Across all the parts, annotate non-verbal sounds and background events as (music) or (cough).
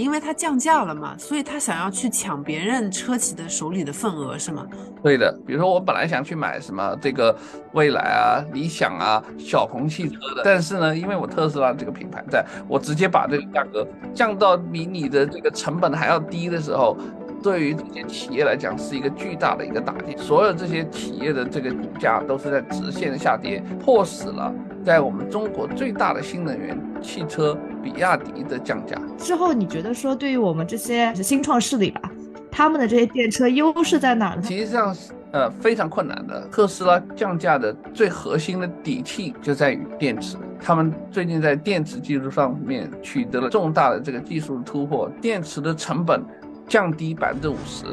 因为它降价了嘛，所以他想要去抢别人车企的手里的份额，是吗？对的，比如说我本来想去买什么这个蔚来啊、理想啊、小鹏汽车的，但是呢，因为我特斯拉这个品牌在，我直接把这个价格降到比你的这个成本还要低的时候。对于这些企业来讲，是一个巨大的一个打击。所有这些企业的这个股价都是在直线下跌，迫使了在我们中国最大的新能源汽车比亚迪的降价。之后，你觉得说对于我们这些新创势力吧，他们的这些电车优势在哪儿呢？实际上，呃，非常困难的。特斯拉降价的最核心的底气就在于电池。他们最近在电池技术上面取得了重大的这个技术突破，电池的成本。降低百分之五十。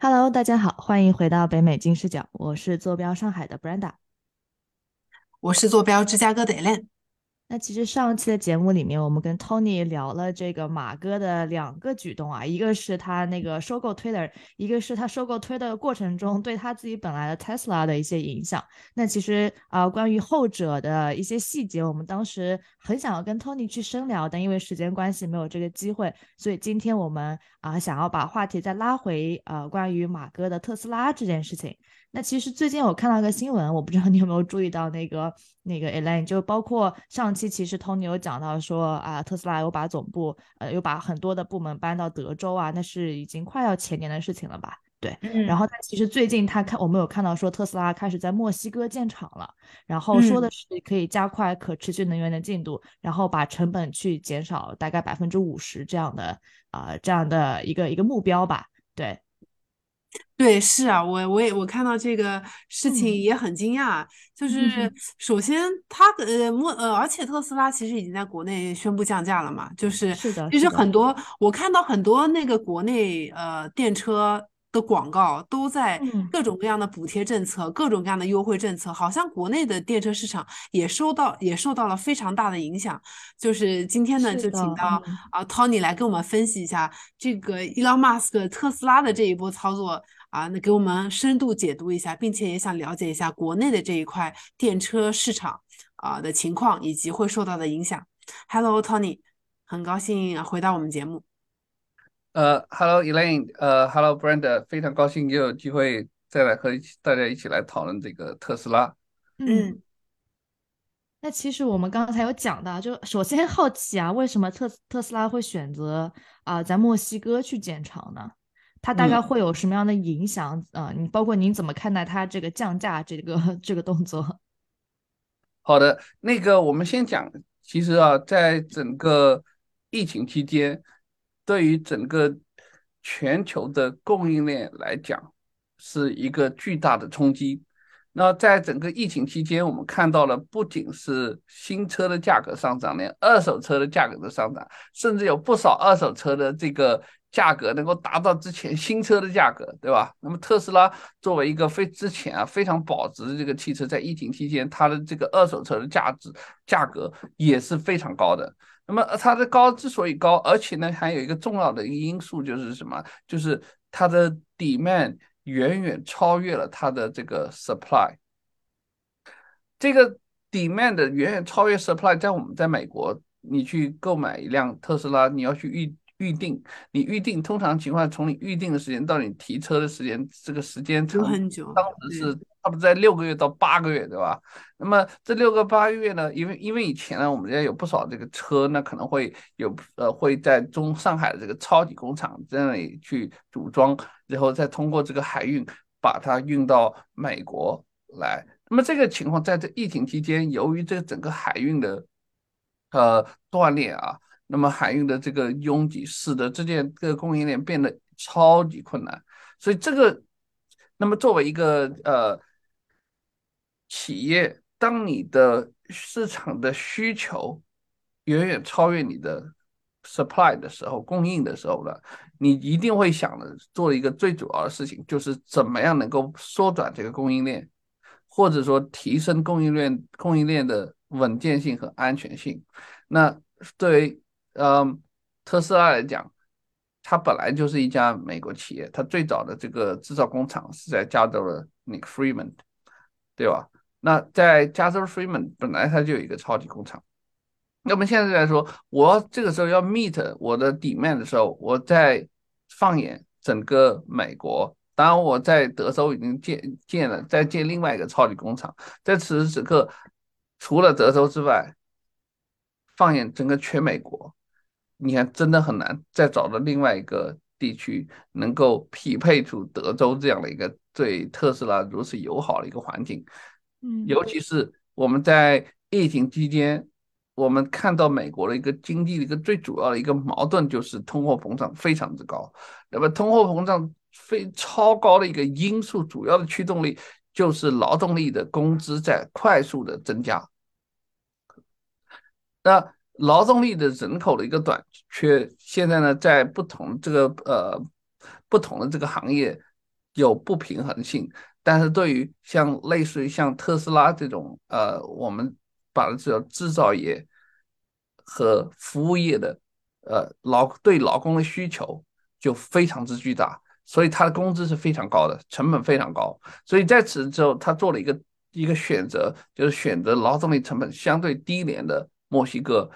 Hello，大家好，欢迎回到北美金视角，我是坐标上海的 Brenda，我是坐标芝加哥的 Ellen。那其实上期的节目里面，我们跟 Tony 聊了这个马哥的两个举动啊，一个是他那个收购 Twitter，一个是他收购 Twitter 的过程中对他自己本来的 Tesla 的一些影响。那其实啊，关于后者的一些细节，我们当时很想要跟 Tony 去深聊，但因为时间关系没有这个机会，所以今天我们啊想要把话题再拉回呃关于马哥的特斯拉这件事情。那其实最近我看到一个新闻，我不知道你有没有注意到那个那个 Elaine，就包括上期其实 Tony 有讲到说啊，特斯拉有把总部呃有把很多的部门搬到德州啊，那是已经快要前年的事情了吧？对。然后他其实最近他看我们有看到说特斯拉开始在墨西哥建厂了，然后说的是可以加快可持续能源的进度，然后把成本去减少大概百分之五十这样的啊这样的一个一个目标吧？对。对，是啊，我我也我看到这个事情也很惊讶。就是首先，它呃，莫呃，而且特斯拉其实已经在国内宣布降价了嘛。就是是的，其实很多我看到很多那个国内呃电车。的广告都在各种各样的补贴政策、各种各样的优惠政策，好像国内的电车市场也受到也受到了非常大的影响。就是今天呢，就请到啊 Tony 来跟我们分析一下这个 Elon Musk 特斯拉的这一波操作啊，那给我们深度解读一下，并且也想了解一下国内的这一块电车市场啊的情况以及会受到的影响。Hello Tony，很高兴回到我们节目。呃，Hello Elaine，呃，Hello Brenda，非常高兴又有机会再来和大家一起来讨论这个特斯拉。嗯，那其实我们刚才有讲到，就首先好奇啊，为什么特特斯拉会选择啊在墨西哥去建厂呢？它大概会有什么样的影响啊？你包括您怎么看待它这个降价这个这个动作？(laughs) 好的，那个我们先讲，其实啊，在整个疫情期间。对于整个全球的供应链来讲，是一个巨大的冲击。那在整个疫情期间，我们看到了不仅是新车的价格上涨，连二手车的价格都上涨，甚至有不少二手车的这个价格能够达到之前新车的价格，对吧？那么特斯拉作为一个非之前啊非常保值的这个汽车，在疫情期间，它的这个二手车的价值价格也是非常高的。那么它的高之所以高，而且呢还有一个重要的一个因素就是什么？就是它的 demand 远远超越了它的这个 supply。这个 demand 远远超越 supply，在我们在美国，你去购买一辆特斯拉，你要去预预定，你预定通常情况从你预定的时间到你提车的时间，这个时间长很久，当时是。差不多在六个月到八个月，对吧？那么这六个八个月呢？因为因为以前呢，我们家有不少这个车，那可能会有呃会在中上海的这个超级工厂在那里去组装，然后再通过这个海运把它运到美国来。那么这个情况在这疫情期间，由于这个整个海运的呃断裂啊，那么海运的这个拥挤，使得这件这个供应链变得超级困难。所以这个，那么作为一个呃。企业，当你的市场的需求远远超越你的 supply 的时候，供应的时候呢，你一定会想的做一个最主要的事情，就是怎么样能够缩短这个供应链，或者说提升供应链供应链的稳健性和安全性。那对于嗯特斯拉来讲，它本来就是一家美国企业，它最早的这个制造工厂是在加州的那个 Freeman，对吧？那在加州 Fremont 本来它就有一个超级工厂，那么现在来说，我这个时候要 meet 我的 demand 的时候，我在放眼整个美国，当然我在德州已经建建了，在建另外一个超级工厂，在此时此刻，除了德州之外，放眼整个全美国，你看真的很难再找到另外一个地区能够匹配出德州这样的一个对特斯拉如此友好的一个环境，尤其是我们在疫情期间。我们看到美国的一个经济的一个最主要的一个矛盾就是通货膨胀非常之高，那么通货膨胀非超高的一个因素，主要的驱动力就是劳动力的工资在快速的增加。那劳动力的人口的一个短缺，现在呢，在不同这个呃不同的这个行业有不平衡性，但是对于像类似于像特斯拉这种呃我们。把这叫制造业和服务业的呃劳对劳工的需求就非常之巨大，所以他的工资是非常高的，成本非常高。所以在此之后，他做了一个一个选择，就是选择劳动力成本相对低廉的墨西哥。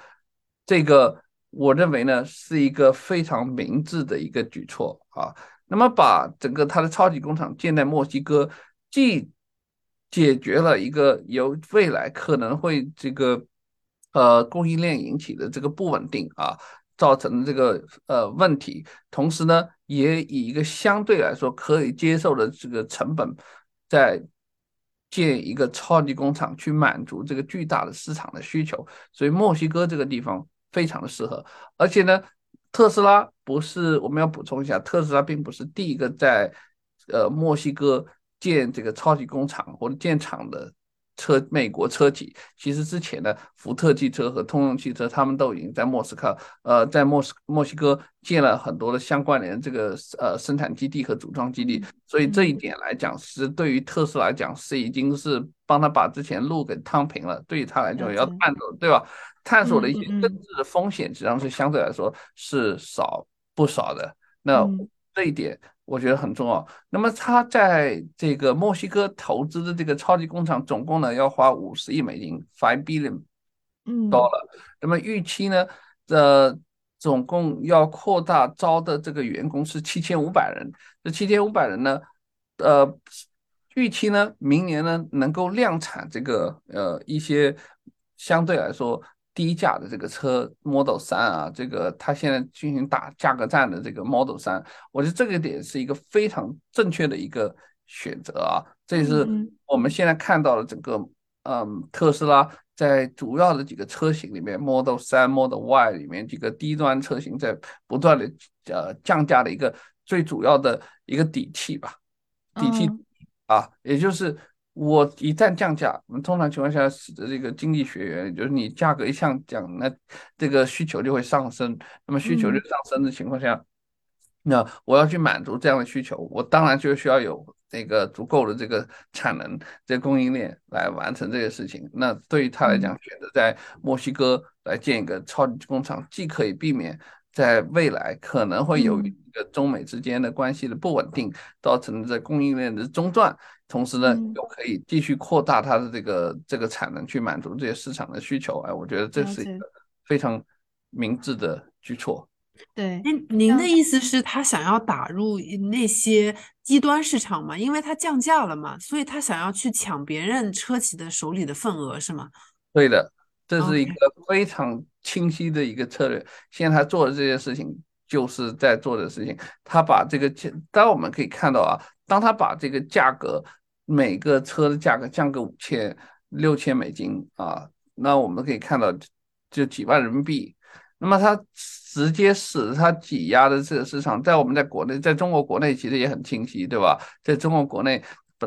这个我认为呢是一个非常明智的一个举措啊。那么把整个他的超级工厂建在墨西哥，既解决了一个由未来可能会这个呃供应链引起的这个不稳定啊造成的这个呃问题，同时呢，也以一个相对来说可以接受的这个成本，在建一个超级工厂去满足这个巨大的市场的需求，所以墨西哥这个地方非常的适合，而且呢，特斯拉不是我们要补充一下，特斯拉并不是第一个在呃墨西哥。建这个超级工厂或者建厂的车，美国车企其实之前的福特汽车和通用汽车，他们都已经在莫斯科，呃，在莫斯墨西哥建了很多的相关联这个呃生产基地和组装基地，所以这一点来讲，是对于特斯拉来讲是已经是帮他把之前路给趟平了。对于他来讲，要探索对吧？探索的一些政治的风险，实际上是相对来说是少不少的。那这一点。我觉得很重要。那么他在这个墨西哥投资的这个超级工厂，总共呢要花五十亿美金，five billion，嗯，到了。那么预期呢，呃，总共要扩大招的这个员工是七千五百人。这七千五百人呢，呃，预期呢，明年呢能够量产这个呃一些相对来说。低价的这个车 Model 三啊，这个它现在进行打价格战的这个 Model 三，我觉得这个点是一个非常正确的一个选择啊。这也是我们现在看到的整个嗯特斯拉在主要的几个车型里面，Model 三、Model Y 里面几个低端车型在不断的呃降价的一个最主要的一个底气吧，底气啊，也就是。我一旦降价，我们通常情况下使得这个经济学原理，就是你价格一下降，那这个需求就会上升。那么需求就上升的情况下，那我要去满足这样的需求，我当然就需要有这个足够的这个产能、这供应链来完成这个事情。那对于他来讲，选择在墨西哥来建一个超级工厂，既可以避免在未来可能会有一个中美之间的关系的不稳定，造成这供应链的中断。同时呢，又可以继续扩大它的这个这个产能，去满足这些市场的需求。哎，我觉得这是一个非常明智的举措。对，那您的意思是，他想要打入那些低端市场嘛？因为他降价了嘛，所以他想要去抢别人车企的手里的份额，是吗？对的，这是一个非常清晰的一个策略。现在他做的这件事情，就是在做的事情。他把这个，当然我们可以看到啊，当他把这个价格。每个车的价格降个五千、六千美金啊，那我们可以看到就几万人民币。那么它直接使得它挤压的这个市场，在我们在国内，在中国国内其实也很清晰，对吧？在中国国内，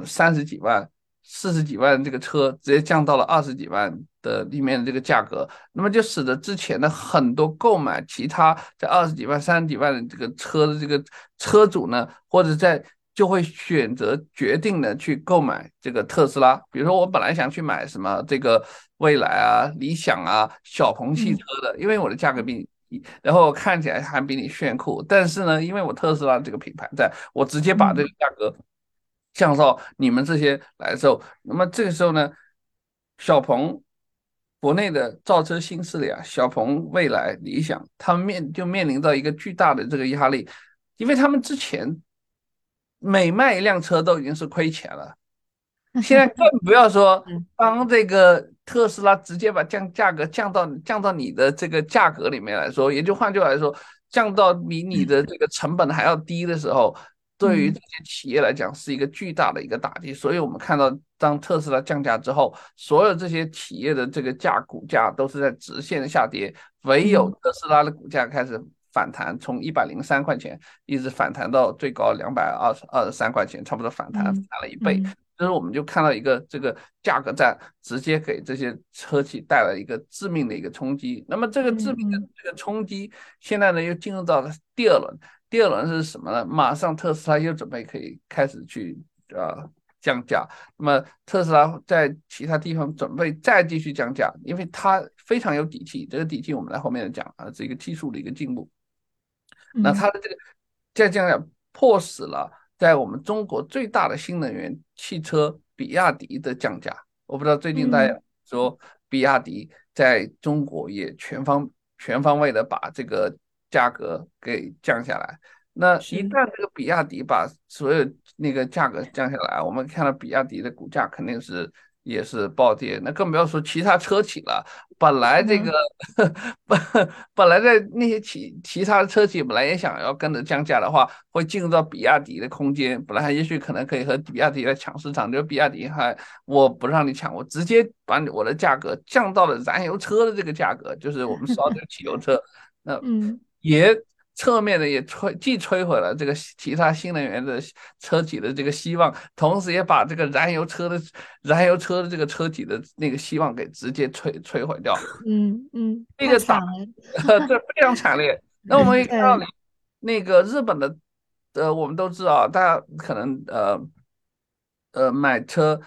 三十几万、四十几万这个车直接降到了二十几万的里面的这个价格，那么就使得之前的很多购买其他在二十几万、三十几万的这个车的这个车主呢，或者在就会选择决定的去购买这个特斯拉。比如说，我本来想去买什么这个蔚来啊、理想啊、小鹏汽车的，因为我的价格比你低，然后看起来还比你炫酷。但是呢，因为我特斯拉这个品牌在，我直接把这个价格降到你们这些来的时候，那么这个时候呢，小鹏国内的造车新势力啊，小鹏、蔚来、理想，他们面就面临到一个巨大的这个压力，因为他们之前每卖一辆车都已经是亏钱了，(laughs) 现在更不要说 (laughs) 当这个特斯拉直接把降价格降到降到你的这个价格里面来说，也就换句话来说，降到比你的这个成本还要低的时候。对于这些企业来讲是一个巨大的一个打击，所以我们看到当特斯拉降价之后，所有这些企业的这个价股价都是在直线下跌，唯有特斯拉的股价开始反弹，从一百零三块钱一直反弹到最高两百二十二十三块钱，差不多反弹反弹了一倍。所以我们就看到一个这个价格战直接给这些车企带来一个致命的一个冲击。那么这个致命的这个冲击，现在呢又进入到了第二轮。第二轮是什么呢？马上特斯拉又准备可以开始去呃降价。那么特斯拉在其他地方准备再继续降价，因为它非常有底气。这个底气我们在后面讲啊，是一个技术的一个进步。那它的这个再降价，迫使了在我们中国最大的新能源汽车比亚迪的降价。我不知道最近大家说比亚迪在中国也全方全方位的把这个。价格给降下来，那一旦这个比亚迪把所有那个价格降下来，我们看到比亚迪的股价肯定是也是暴跌，那更不要说其他车企了。本来这个本 (laughs) 本来在那些其其他的车企本来也想要跟着降价的话，会进入到比亚迪的空间，本来也许可能可以和比亚迪来抢市场，就比亚迪还我不让你抢，我直接把我的价格降到了燃油车的这个价格，就是我们烧的汽油车，那嗯。也侧面的也摧既摧毁了这个其他新能源的车企的这个希望，同时也把这个燃油车的燃油车的这个车企的那个希望给直接摧摧毁掉。嗯嗯，这个打这非常惨烈。那我们也看到，那个日本的呃，我们都知道，大家可能呃呃买车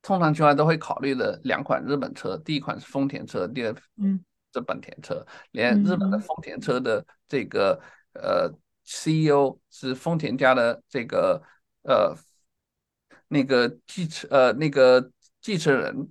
通常情况都会考虑的两款日本车，第一款是丰田车，第二嗯。这本田车，连日本的丰田车的这个呃 CEO 是丰田家的这个呃那个继承呃那个继承人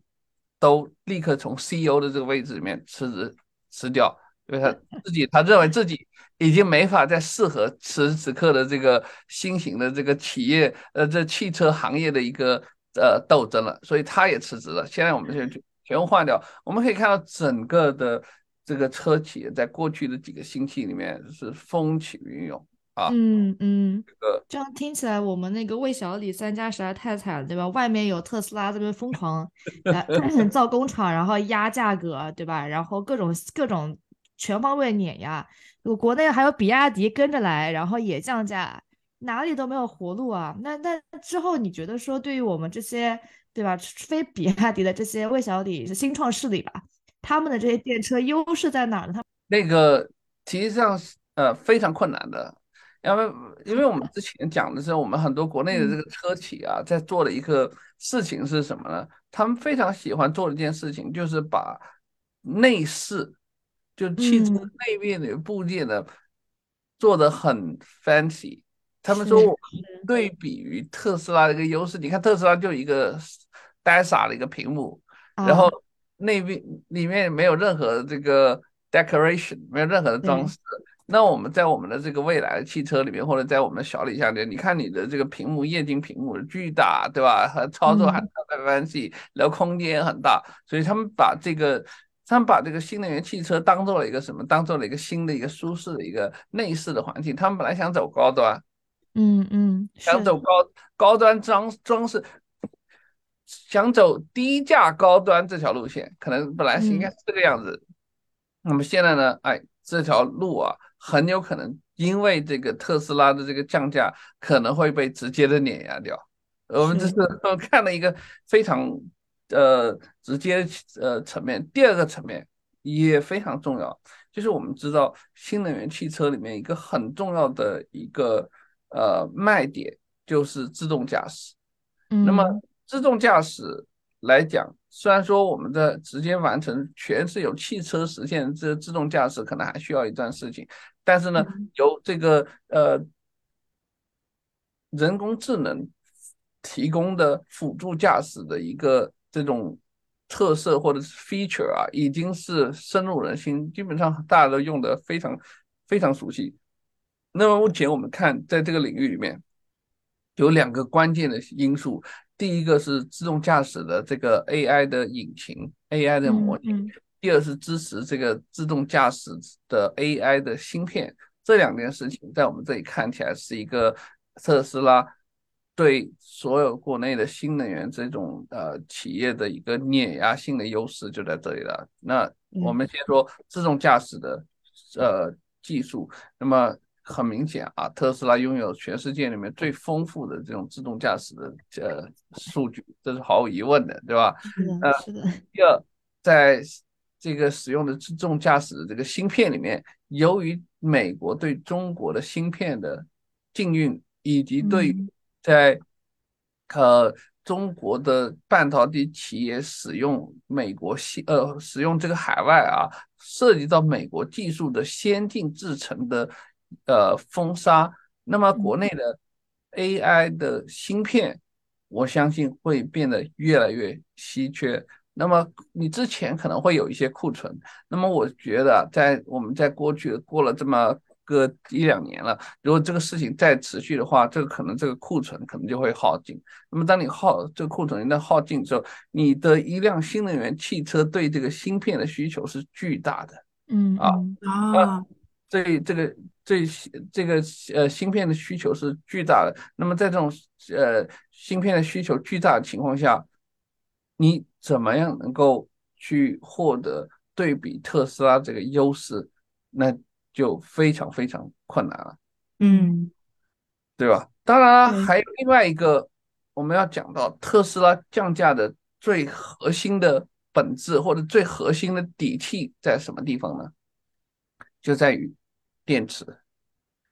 都立刻从 CEO 的这个位置里面辞职辞掉，因为他 (laughs) 自己他认为自己已经没法再适合此时此刻的这个新型的这个企业呃这汽车行业的一个呃斗争了，所以他也辞职了。现在我们现在就。全部换掉，我们可以看到整个的这个车企在过去的几个星期里面是风起云涌啊。嗯嗯，这个这样听起来，我们那个魏小李三家实在太惨了，对吧？外面有特斯拉这边疯狂 (laughs) (coughs) 造工厂，然后压价格，对吧？然后各种各种全方位碾压，我国内还有比亚迪跟着来，然后也降价，哪里都没有活路啊。那那之后你觉得说，对于我们这些？对吧？非比亚迪的这些魏小李是新创势力吧？他们的这些电车优势在哪呢？他那个其实上是呃非常困难的，因为因为我们 (laughs) 之前讲的是我们很多国内的这个车企啊，在做的一个事情是什么呢？他们非常喜欢做的一件事情就是把内饰，就汽车内面的部件呢做的很 fancy。他们说我对比于特斯拉的一个优势，你看特斯拉就一个。呆傻的一个屏幕，然后那边里面没有任何这个 decoration，没有任何的装饰。那我们在我们的这个未来的汽车里面，或者在我们的小李家里，你看你的这个屏幕，液晶屏幕巨大，对吧？和操作还特别 fancy，然后空间也很大。所以他们把这个，他们把这个新能源汽车当做了一个什么？当做了一个新的一个舒适的一个内饰的环境。他们本来想走高端，嗯嗯，想走高高端装装饰。想走低价高端这条路线，可能本来是应该是这个样子。那么现在呢？哎，这条路啊，很有可能因为这个特斯拉的这个降价，可能会被直接的碾压掉。我们这是看了一个非常呃直接呃层面。第二个层面也非常重要，就是我们知道新能源汽车里面一个很重要的一个呃卖点就是自动驾驶。那么自动驾驶来讲，虽然说我们的直接完成全是由汽车实现，这自动驾驶可能还需要一段事情，但是呢，由这个呃人工智能提供的辅助驾驶的一个这种特色或者是 feature 啊，已经是深入人心，基本上大家都用的非常非常熟悉。那么目前我们看，在这个领域里面，有两个关键的因素，第一个是自动驾驶的这个 AI 的引擎，AI 的模型；第二是支持这个自动驾驶的 AI 的芯片。这两件事情在我们这里看起来是一个特斯拉。对所有国内的新能源这种呃企业的一个碾压性的优势就在这里了。那我们先说自动驾驶的呃技术，那么很明显啊，特斯拉拥有全世界里面最丰富的这种自动驾驶的呃数据，这是毫无疑问的，对吧？呃，是的。第二，在这个使用的自动驾驶的这个芯片里面，由于美国对中国的芯片的禁运以及对在呃中国的半导体企业使用美国芯呃使用这个海外啊，涉及到美国技术的先进制成的呃封杀，那么国内的 AI 的芯片，我相信会变得越来越稀缺。那么你之前可能会有一些库存，那么我觉得在我们在过去过了这么。个一两年了，如果这个事情再持续的话，这个可能这个库存可能就会耗尽。那么当你耗这个库存一旦耗尽之后，你的一辆新能源汽车对这个芯片的需求是巨大的。嗯啊啊，这这个这这个呃芯片的需求是巨大的。那么在这种呃芯片的需求巨大的情况下，你怎么样能够去获得对比特斯拉这个优势？那？就非常非常困难了，嗯，对吧？当然了还有另外一个我们要讲到特斯拉降价的最核心的本质或者最核心的底气在什么地方呢？就在于电池。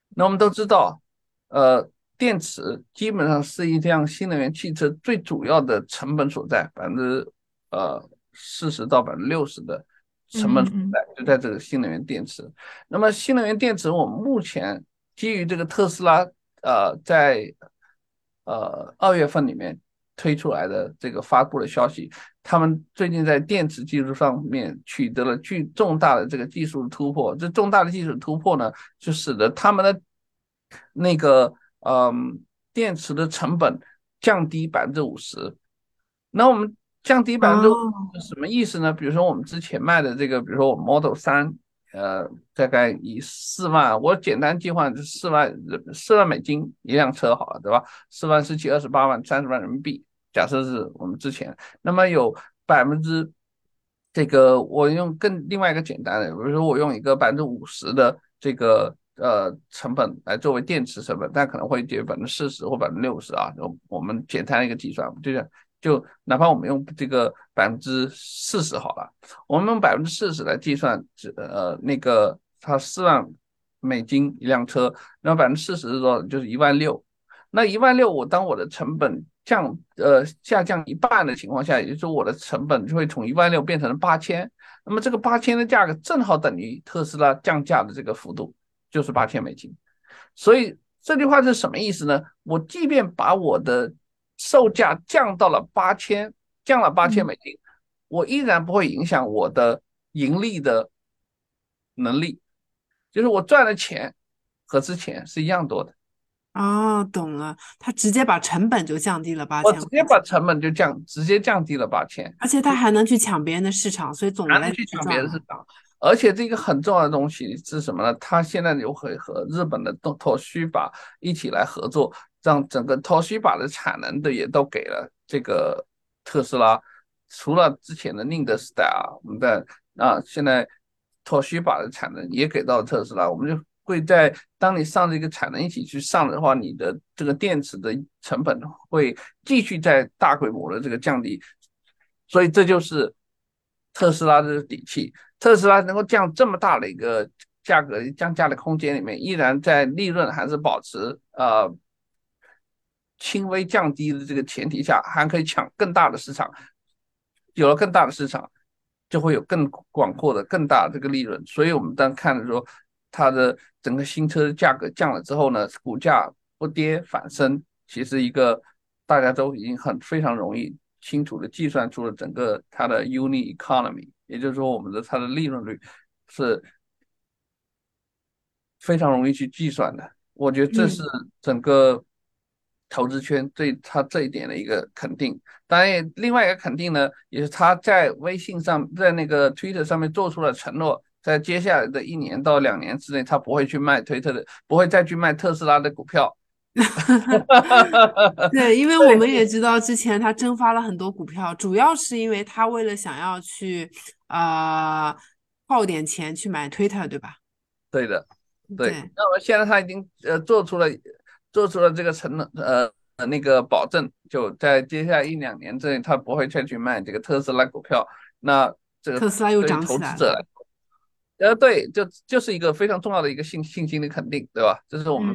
那我们都知道，呃，电池基本上是一辆新能源汽车最主要的成本所在，百分之呃四十到百分之六十的。成本所在就在这个新能源电池。那么新能源电池，我们目前基于这个特斯拉呃在呃二月份里面推出来的这个发布的消息，他们最近在电池技术上面取得了巨重大的这个技术突破。这重大的技术突破呢，就使得他们的那个嗯电池的成本降低百分之五十。那我们。降低百分之五十什么意思呢？比如说我们之前卖的这个，比如说我 Model 三，呃，大概以四万，我简单计算是四万四万美金一辆车好了，对吧？四万四七二十八万三十万人民币，假设是我们之前，那么有百分之这个我用更另外一个简单的，比如说我用一个百分之五十的这个呃成本来作为电池成本，但可能会减百分之四十或百分之六十啊，我我们简单一个计算，就是。就哪怕我们用这个百分之四十好了，我们用百分之四十来计算，呃那个它四万美金一辆车，然后百分之四十是多少？就是一万六。那一万六，我当我的成本降呃下降一半的情况下，也就是说我的成本就会从一万六变成了八千。那么这个八千的价格正好等于特斯拉降价的这个幅度，就是八千美金。所以这句话是什么意思呢？我即便把我的售价降到了八千，降了八千美金，我依然不会影响我的盈利的能力，就是我赚的钱和之前是一样多的。哦，懂了，他直接把成本就降低了八千，我直接把成本就降，直接降低了八千，而且他还能去抢别人的市场，所以总能去抢别人市场。而且这个很重要的东西是什么呢？他现在又会和日本的东托须把一起来合作。让整个 Toshiba 的产能的也都给了这个特斯拉，除了之前的宁德时代啊，我们的啊现在 Toshiba 的产能也给到特斯拉，我们就会在当你上这个产能一起去上的话，你的这个电池的成本会继续在大规模的这个降低，所以这就是特斯拉的底气。特斯拉能够降这么大的一个价格降价的空间里面，依然在利润还是保持呃。轻微降低的这个前提下，还可以抢更大的市场。有了更大的市场，就会有更广阔的、更大的这个利润。所以，我们当看的说，它的整个新车的价格降了之后呢，股价不跌反升，其实一个大家都已经很非常容易清楚的计算出了整个它的 unit economy，也就是说我们的它的利润率是非常容易去计算的。我觉得这是整个投资圈对他这一点的一个肯定。当然，另外一个肯定呢，也是他在微信上，在那个 Twitter 上面做出了承诺，在接下来的一年到两年之内，他不会去卖推特的，不会再去卖特斯拉的股票。(laughs) 对，因为 (laughs) 我们也知道，之前他蒸发了很多股票，主要是因为他为了想要去啊耗点钱去买 Twitter，对吧？对的，对。那么现在他已经呃做出了做出了这个承诺，呃那个保证，就在接下来一两年之内，他不会再去卖这个特斯拉股票。那这个特斯拉又涨起来了。呃，对，就就是一个非常重要的一个信信心的肯定，对吧？这是我们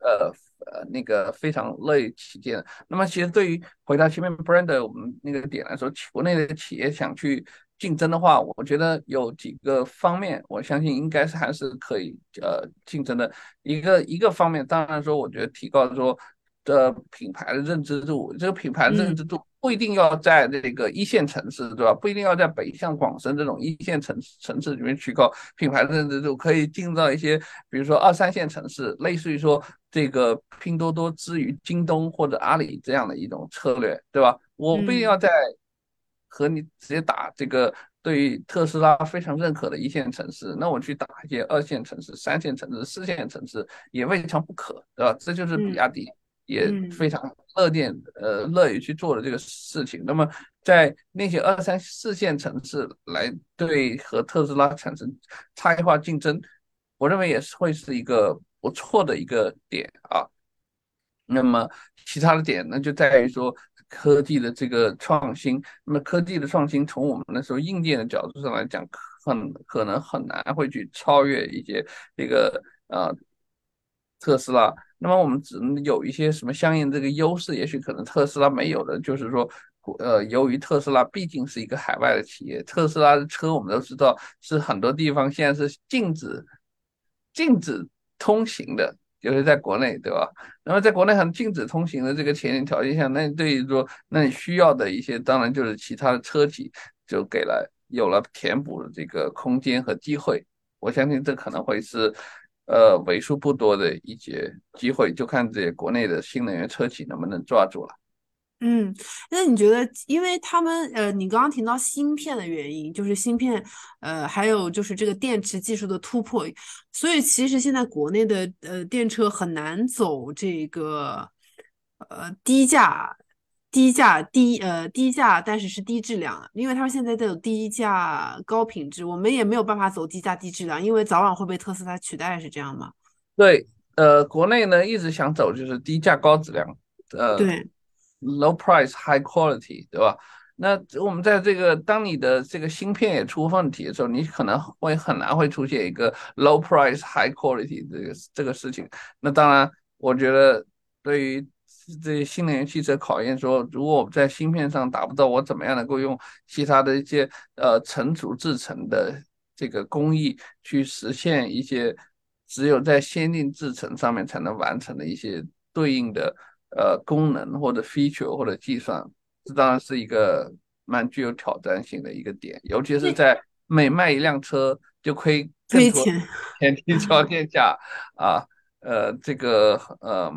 呃。呃，那个非常乐意起见。那么，其实对于回答前面 brand 我们那个点来说，国内的企业想去竞争的话，我觉得有几个方面，我相信应该是还是可以呃竞争的。一个一个方面，当然说，我觉得提高说的品牌的认知度，这个品牌认知度。不一定要在这个一线城市，对吧？不一定要在北向广深这种一线城城市里面去搞品牌的认知度，可以进到一些，比如说二三线城市，类似于说这个拼多多之于京东或者阿里这样的一种策略，对吧？我不一定要在和你直接打这个对于特斯拉非常认可的一线城市，那我去打一些二线城市、三线城市、四线城市也未尝不可，对吧？这就是比亚迪。也非常乐见，呃，乐于去做的这个事情。那么，在那些二三四线城市来对和特斯拉产生差异化竞争，我认为也是会是一个不错的一个点啊。那么，其他的点呢，就在于说科技的这个创新。那么，科技的创新从我们那时候硬件的角度上来讲，很可能很难会去超越一些这个呃特斯拉。那么我们只能有一些什么相应这个优势，也许可能特斯拉没有的，就是说，呃，由于特斯拉毕竟是一个海外的企业，特斯拉的车我们都知道是很多地方现在是禁止禁止通行的，就是在国内，对吧？那么在国内很禁止通行的这个前提条件下，那对于说那你需要的一些，当然就是其他的车企就给了有了填补的这个空间和机会，我相信这可能会是。呃，为数不多的一些机会，就看这些国内的新能源车企能不能抓住了。嗯，那你觉得，因为他们呃，你刚刚提到芯片的原因，就是芯片，呃，还有就是这个电池技术的突破，所以其实现在国内的呃电车很难走这个呃低价。低价低呃低价，但是是低质量，因为他们现在都有低价高品质，我们也没有办法走低价低质量，因为早晚会被特斯拉取代，是这样吗？对，呃，国内呢一直想走就是低价高质量，呃，对，low price high quality，对吧？那我们在这个当你的这个芯片也出问题的时候，你可能会很难会出现一个 low price high quality 这个这个事情。那当然，我觉得对于。这些新能源汽车考验说，如果我们在芯片上达不到，我怎么样能够用其他的一些呃成组制成的这个工艺去实现一些只有在先进制程上面才能完成的一些对应的呃功能或者 feature 或者计算，这当然是一个蛮具有挑战性的一个点，尤其是在每卖一辆车就亏亏钱前提 (laughs) 条件下啊，呃，这个呃。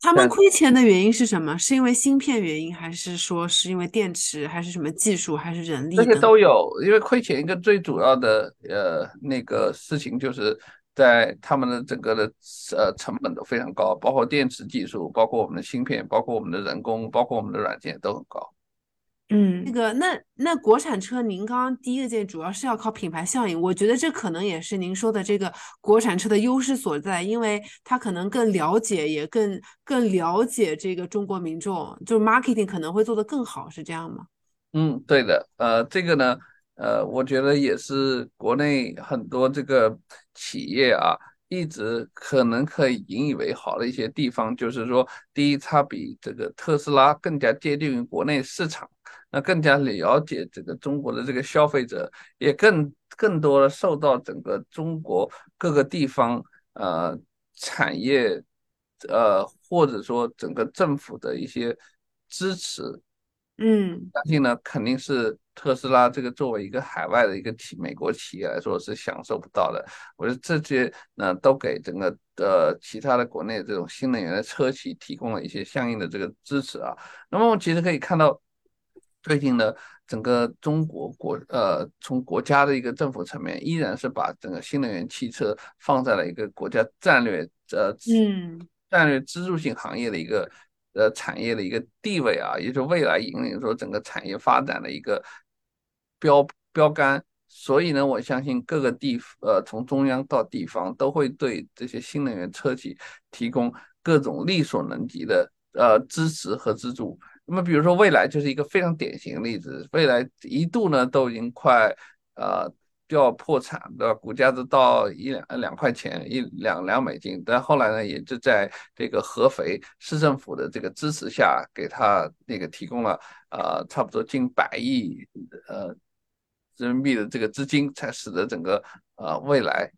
他们亏钱的原因是什么？是因为芯片原因，还是说是因为电池，还是什么技术，还是人力？这些都有。因为亏钱一个最主要的呃那个事情，就是在他们的整个的呃成本都非常高，包括电池技术，包括我们的芯片，包括我们的人工，包括我们的软件都很高。嗯，那个，那那国产车，您刚刚第一个建议主要是要靠品牌效应，我觉得这可能也是您说的这个国产车的优势所在，因为它可能更了解，也更更了解这个中国民众，就是 marketing 可能会做得更好，是这样吗？嗯，对的，呃，这个呢，呃，我觉得也是国内很多这个企业啊，一直可能可以引以为豪的一些地方，就是说，第一，它比这个特斯拉更加接近于国内市场。那更加了解这个中国的这个消费者，也更更多的受到整个中国各个地方呃产业呃或者说整个政府的一些支持，嗯，相信呢，肯定是特斯拉这个作为一个海外的一个企美国企业来说是享受不到的。我觉得这些呢，都给整个呃其他的国内这种新能源的车企提供了一些相应的这个支持啊。那么我其实可以看到，最近呢，整个中国国呃从国家的一个政府层面，依然是把整个新能源汽车放在了一个国家战略呃嗯战略支柱性行业的一个。呃，产业的一个地位啊，也是未来引领说整个产业发展的一个标标杆。所以呢，我相信各个地呃，从中央到地方，都会对这些新能源车企提供各种力所能及的呃支持和资助。那么，比如说未来就是一个非常典型的例子，未来一度呢都已经快呃。要破产，对吧？股价都到一两两块钱，一两两美金。但后来呢，也就在这个合肥市政府的这个支持下，给他那个提供了呃差不多近百亿呃人民币的这个资金，才使得整个呃未来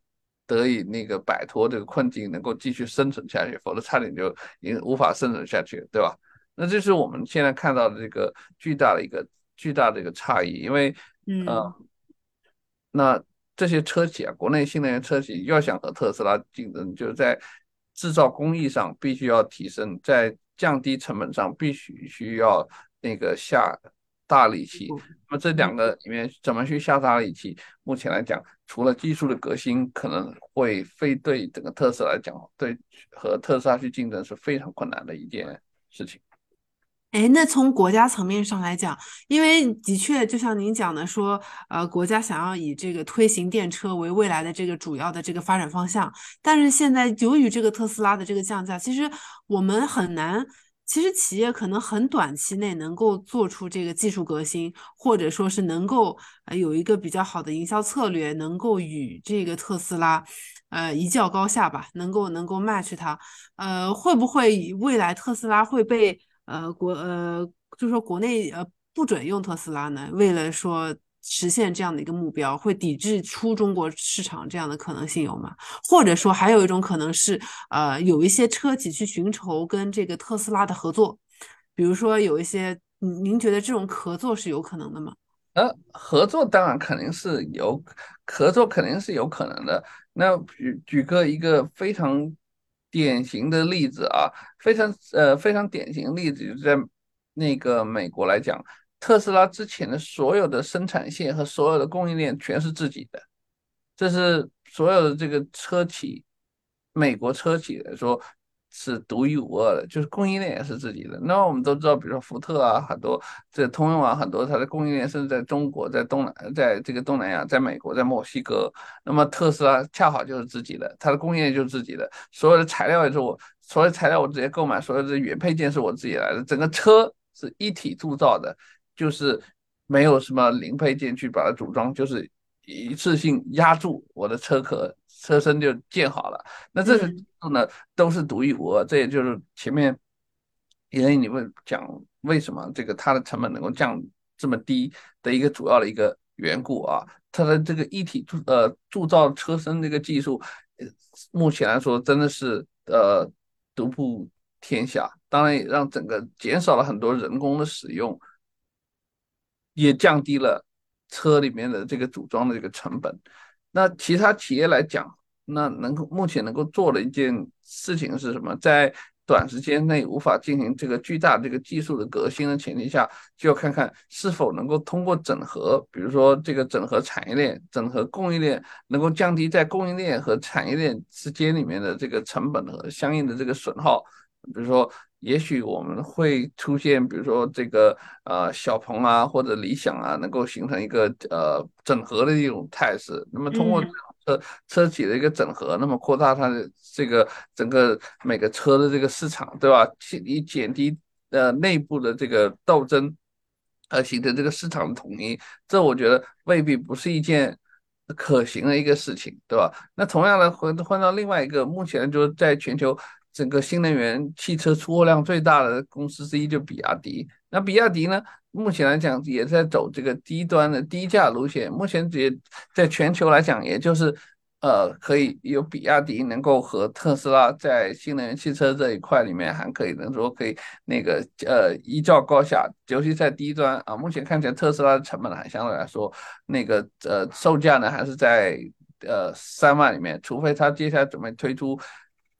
得以那个摆脱这个困境，能够继续生存下去。否则差点就已经无法生存下去，对吧？那这是我们现在看到的这个巨大的一个巨大的一个差异，因为嗯。那这些车企啊，国内新能源车企要想和特斯拉竞争，就是在制造工艺上必须要提升，在降低成本上必须需要那个下大力气。那么这两个里面怎么去下大力气？目前来讲，除了技术的革新，可能会非对整个特斯拉来讲，对和特斯拉去竞争是非常困难的一件事情。哎，那从国家层面上来讲，因为的确就像您讲的说，呃，国家想要以这个推行电车为未来的这个主要的这个发展方向，但是现在由于这个特斯拉的这个降价，其实我们很难，其实企业可能很短期内能够做出这个技术革新，或者说是能够呃有一个比较好的营销策略，能够与这个特斯拉呃一较高下吧，能够能够 match 它，呃，会不会未来特斯拉会被？呃，国呃，就说国内呃不准用特斯拉呢，为了说实现这样的一个目标，会抵制出中国市场这样的可能性有吗？或者说还有一种可能是，呃，有一些车企去寻求跟这个特斯拉的合作，比如说有一些，您觉得这种合作是有可能的吗？呃，合作当然肯定是有，合作肯定是有可能的。那举举个一个非常。典型的例子啊，非常呃非常典型的例子，就在那个美国来讲，特斯拉之前的所有的生产线和所有的供应链全是自己的，这是所有的这个车企，美国车企来说。是独一无二的，就是供应链也是自己的。那我们都知道，比如说福特啊，很多这通用啊，很多它的供应链甚至在中国、在东南、在这个东南亚、在美国、在墨西哥。那么特斯拉恰好就是自己的，它的供应链就是自己的，所有的材料也是我，所有材料我直接购买，所有的原配件是我自己来的，整个车是一体铸造的，就是没有什么零配件去把它组装，就是一次性压住我的车壳。车身就建好了，那这些技术呢都是独一无二，这也就是前面因为你问讲为什么这个它的成本能够降这么低的一个主要的一个缘故啊，它的这个一体铸呃铸造车身这个技术，目前来说真的是呃独步天下，当然也让整个减少了很多人工的使用，也降低了车里面的这个组装的这个成本。那其他企业来讲，那能够目前能够做的一件事情是什么？在短时间内无法进行这个巨大这个技术的革新的前提下，就要看看是否能够通过整合，比如说这个整合产业链、整合供应链，能够降低在供应链和产业链之间里面的这个成本和相应的这个损耗，比如说。也许我们会出现，比如说这个呃小鹏啊或者理想啊，能够形成一个呃整合的一种态势。那么通过车车企的一个整合，那么扩大它的这个整个每个车的这个市场，对吧？以减低呃内部的这个斗争，而形成这个市场的统一，这我觉得未必不是一件可行的一个事情，对吧？那同样的换换到另外一个，目前就是在全球。整个新能源汽车出货量最大的公司之一就比亚迪。那比亚迪呢，目前来讲也在走这个低端的低价路线。目前也在全球来讲，也就是呃，可以有比亚迪能够和特斯拉在新能源汽车这一块里面还可以能说可以那个呃一较高下，尤其在低端啊，目前看起来特斯拉的成本还相对来说那个呃售价呢还是在呃三万里面，除非他接下来准备推出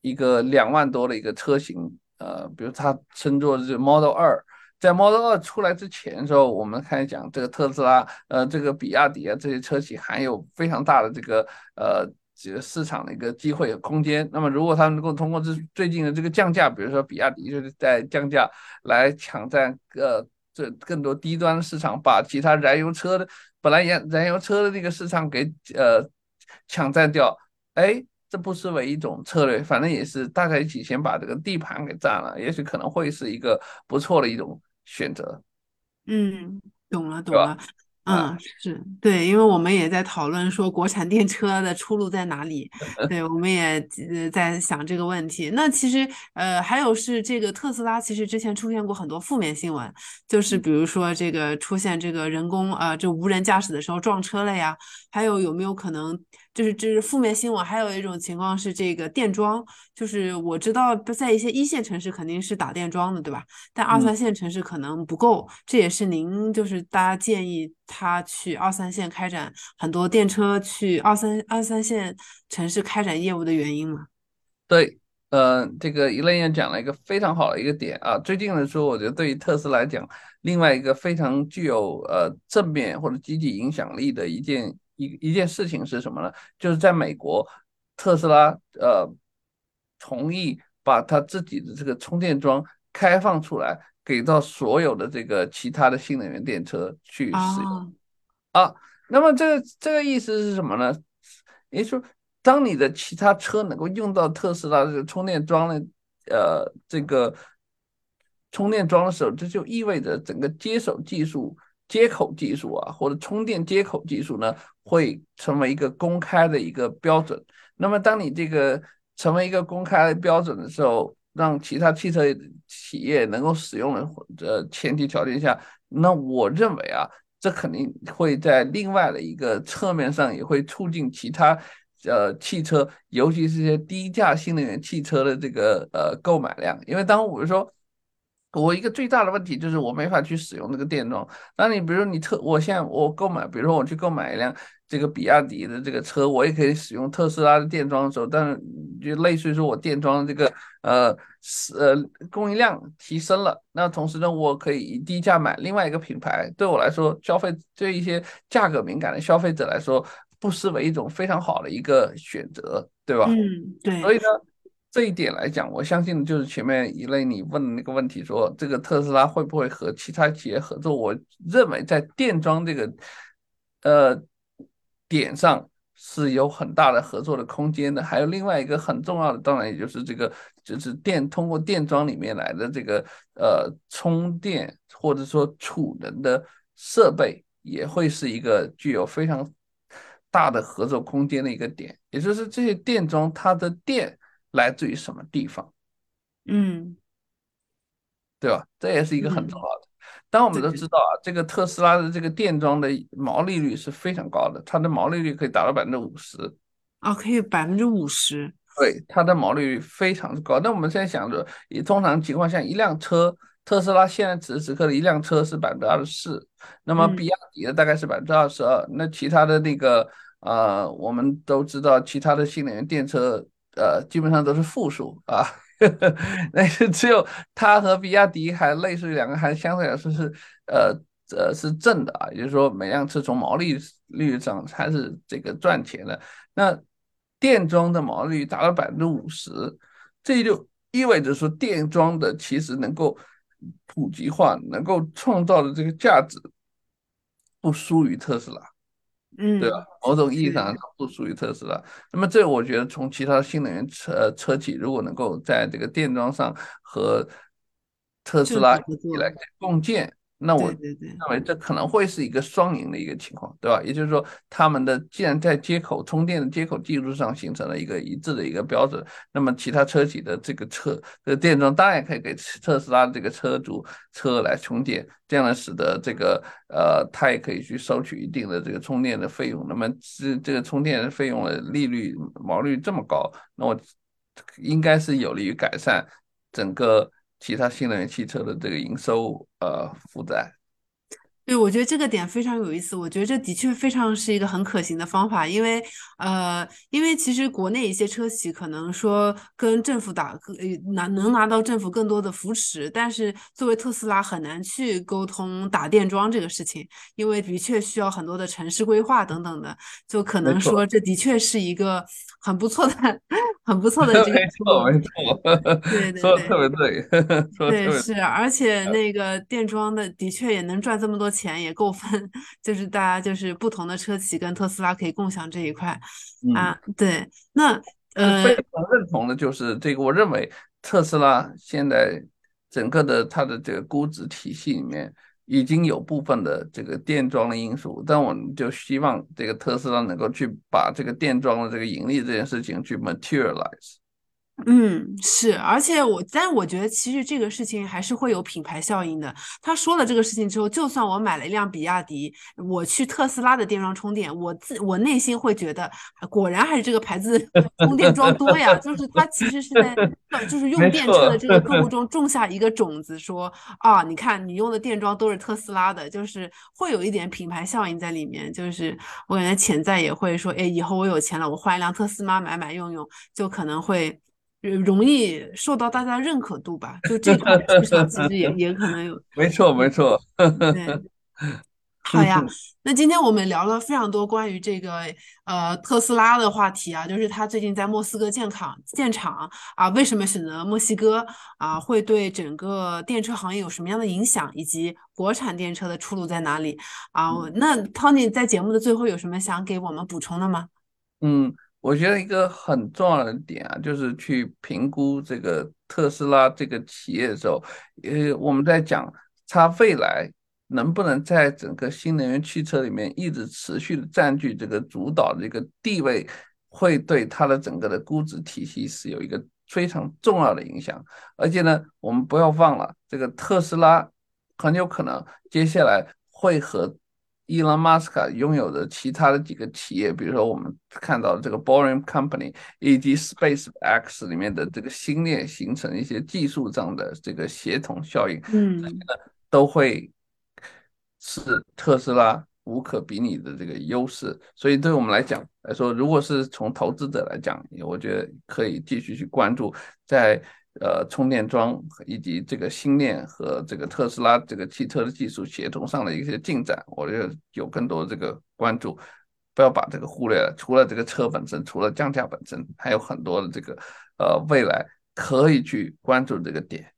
一个两万多的一个车型，呃，比如他称作是 Model 二。在 Model 2出来之前的时候，我们开始讲这个特斯拉，呃，这个比亚迪啊这些车企还有非常大的这个呃这个市场的一个机会和空间。那么，如果他们能够通过这最近的这个降价，比如说比亚迪就是在降价来抢占呃这更多低端市场，把其他燃油车的本来燃燃油车的那个市场给呃抢占掉，哎。这不失为一种策略，反正也是大家一起先把这个地盘给占了，也许可能会是一个不错的一种选择。嗯，懂了，懂了。嗯，是对，因为我们也在讨论说国产电车的出路在哪里，(laughs) 对，我们也在想这个问题。那其实，呃，还有是这个特斯拉，其实之前出现过很多负面新闻，就是比如说这个出现这个人工呃，就无人驾驶的时候撞车了呀，还有有没有可能？就是这是负面新闻，还有一种情况是这个电桩，就是我知道在一些一线城市肯定是打电桩的，对吧？但二三线城市可能不够，这也是您就是大家建议他去二三线开展很多电车去二三二三线城市开展业务的原因吗？对，呃，这个一类也讲了一个非常好的一个点啊。最近的时候，我觉得对于特斯拉来讲，另外一个非常具有呃正面或者积极影响力的一件。一一件事情是什么呢？就是在美国，特斯拉呃同意把他自己的这个充电桩开放出来，给到所有的这个其他的新能源电车去使用啊。那么这个这个意思是什么呢？也就是说，当你的其他车能够用到特斯拉这个充电桩的呃这个充电桩的时候，这就意味着整个接手技术。接口技术啊，或者充电接口技术呢，会成为一个公开的一个标准。那么，当你这个成为一个公开的标准的时候，让其他汽车企业能够使用的呃前提条件下，那我认为啊，这肯定会在另外的一个侧面上也会促进其他呃汽车，尤其是一些低价新能源汽车的这个呃购买量。因为当我们说。我一个最大的问题就是我没法去使用那个电桩。那你比如你特，我现在我购买，比如说我去购买一辆这个比亚迪的这个车，我也可以使用特斯拉的电桩的时候，但是就类似于说我电桩这个呃呃供应量提升了，那同时呢，我可以以低价买另外一个品牌，对我来说，消费对一些价格敏感的消费者来说，不失为一种非常好的一个选择，对吧？嗯，对。所以呢。这一点来讲，我相信就是前面一类你问的那个问题，说这个特斯拉会不会和其他企业合作？我认为在电桩这个呃点上是有很大的合作的空间的。还有另外一个很重要的，当然也就是这个就是电通过电桩里面来的这个呃充电或者说储能的设备，也会是一个具有非常大的合作空间的一个点。也就是这些电桩它的电。来自于什么地方？嗯，对吧？这也是一个很重要的。当我们都知道啊，这个特斯拉的这个电桩的毛利率是非常高的，它的毛利率可以达到百分之五十。啊，可以百分之五十？对，它的毛利率非常的高。那我们现在想着，以通常情况下，一辆车，特斯拉现在此时此刻的一辆车是百分之二十四，那么比亚迪的大概是百分之二十二，那其他的那个呃，我们都知道，其他的新能源电车。呃，基本上都是负数啊，(laughs) 那是只有它和比亚迪还类似于两个，还相对来说是呃呃是正的啊，也就是说每辆车从毛利率上还是这个赚钱的。那电桩的毛利率达到百分之五十，这就意味着说电桩的其实能够普及化，能够创造的这个价值不输于特斯拉。嗯，对吧？某种意义上它不属于特斯拉。那么，这我觉得从其他新能源车车企如果能够在这个电桩上和特斯拉一起来共建，那我认为这可能会是一个双赢的一个情况，对吧？也就是说，他们的既然在接口充电的接口技术上形成了一个一致的一个标准，那么其他车企的这个车这个电桩当然也可以给特斯拉这个车主车来充电，这样呢，使得这个呃，它也可以去收取一定的这个充电的费用。那么这这个充电的费用的利率毛利率这么高，那我应该是有利于改善整个。其他新能源汽车的这个营收呃负债。对，我觉得这个点非常有意思。我觉得这的确非常是一个很可行的方法，因为呃，因为其实国内一些车企可能说跟政府打拿能拿到政府更多的扶持，但是作为特斯拉很难去沟通打电桩这个事情，因为的确需要很多的城市规划等等的，就可能说这的确是一个很不错的、很不错的 (laughs) 这个。没错，没错，对对，说的特别对，(laughs) 对是，而且那个电装的的确也能赚这么多。钱也够分，(laughs) 就是大家就是不同的车企跟特斯拉可以共享这一块啊。对，那呃，非常认同的就是这个，我认为特斯拉现在整个的它的这个估值体系里面已经有部分的这个电桩的因素，但我们就希望这个特斯拉能够去把这个电桩的这个盈利这件事情去 materialize。嗯，是，而且我，但我觉得其实这个事情还是会有品牌效应的。他说了这个事情之后，就算我买了一辆比亚迪，我去特斯拉的电桩充电，我自我内心会觉得，果然还是这个牌子 (laughs) 充电桩多呀。就是他其实是在，(laughs) 就是用电车的这个客户中种下一个种子，说啊，你看你用的电桩都是特斯拉的，就是会有一点品牌效应在里面。就是我感觉潜在也会说，哎，以后我有钱了，我换一辆特斯拉买买用用，就可能会。容易受到大家认可度吧，就这块市场其实也 (laughs) 也可能有。没错，没错。对，(laughs) 好呀。那今天我们聊了非常多关于这个呃特斯拉的话题啊，就是他最近在莫斯科建厂建厂啊，为什么选择墨西哥啊？会对整个电车行业有什么样的影响？以及国产电车的出路在哪里啊？那 Tony 在节目的最后有什么想给我们补充的吗？嗯。我觉得一个很重要的点啊，就是去评估这个特斯拉这个企业的时候，呃，我们在讲它未来能不能在整个新能源汽车里面一直持续的占据这个主导的一个地位，会对它的整个的估值体系是有一个非常重要的影响。而且呢，我们不要忘了，这个特斯拉很有可能接下来会和。伊隆马斯克拥有的其他的几个企业，比如说我们看到这个 Boring Company 以及 Space X 里面的这个星链形成一些技术上的这个协同效应，嗯，都会是特斯拉无可比拟的这个优势。所以对我们来讲来说，如果是从投资者来讲，我觉得可以继续去关注在。呃，充电桩以及这个新链和这个特斯拉这个汽车的技术协同上的一些进展，我觉得有更多这个关注，不要把这个忽略了。除了这个车本身，除了降价本身，还有很多的这个呃未来可以去关注这个点。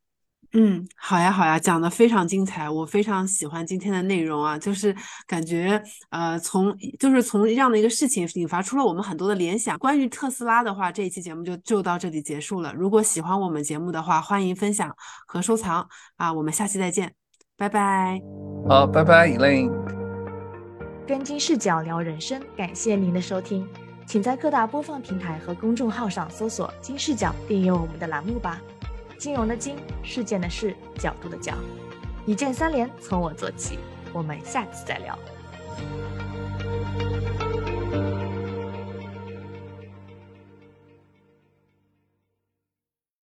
嗯，好呀，好呀，讲的非常精彩，我非常喜欢今天的内容啊，就是感觉呃，从就是从这样的一个事情引发出了我们很多的联想。关于特斯拉的话，这一期节目就就到这里结束了。如果喜欢我们节目的话，欢迎分享和收藏啊，我们下期再见，拜拜。好，拜拜，Elaine。跟金视角聊人生，感谢您的收听，请在各大播放平台和公众号上搜索“金视角”，订阅我们的栏目吧。金融的金，事件的事，角度的角，一键三连，从我做起。我们下期再聊。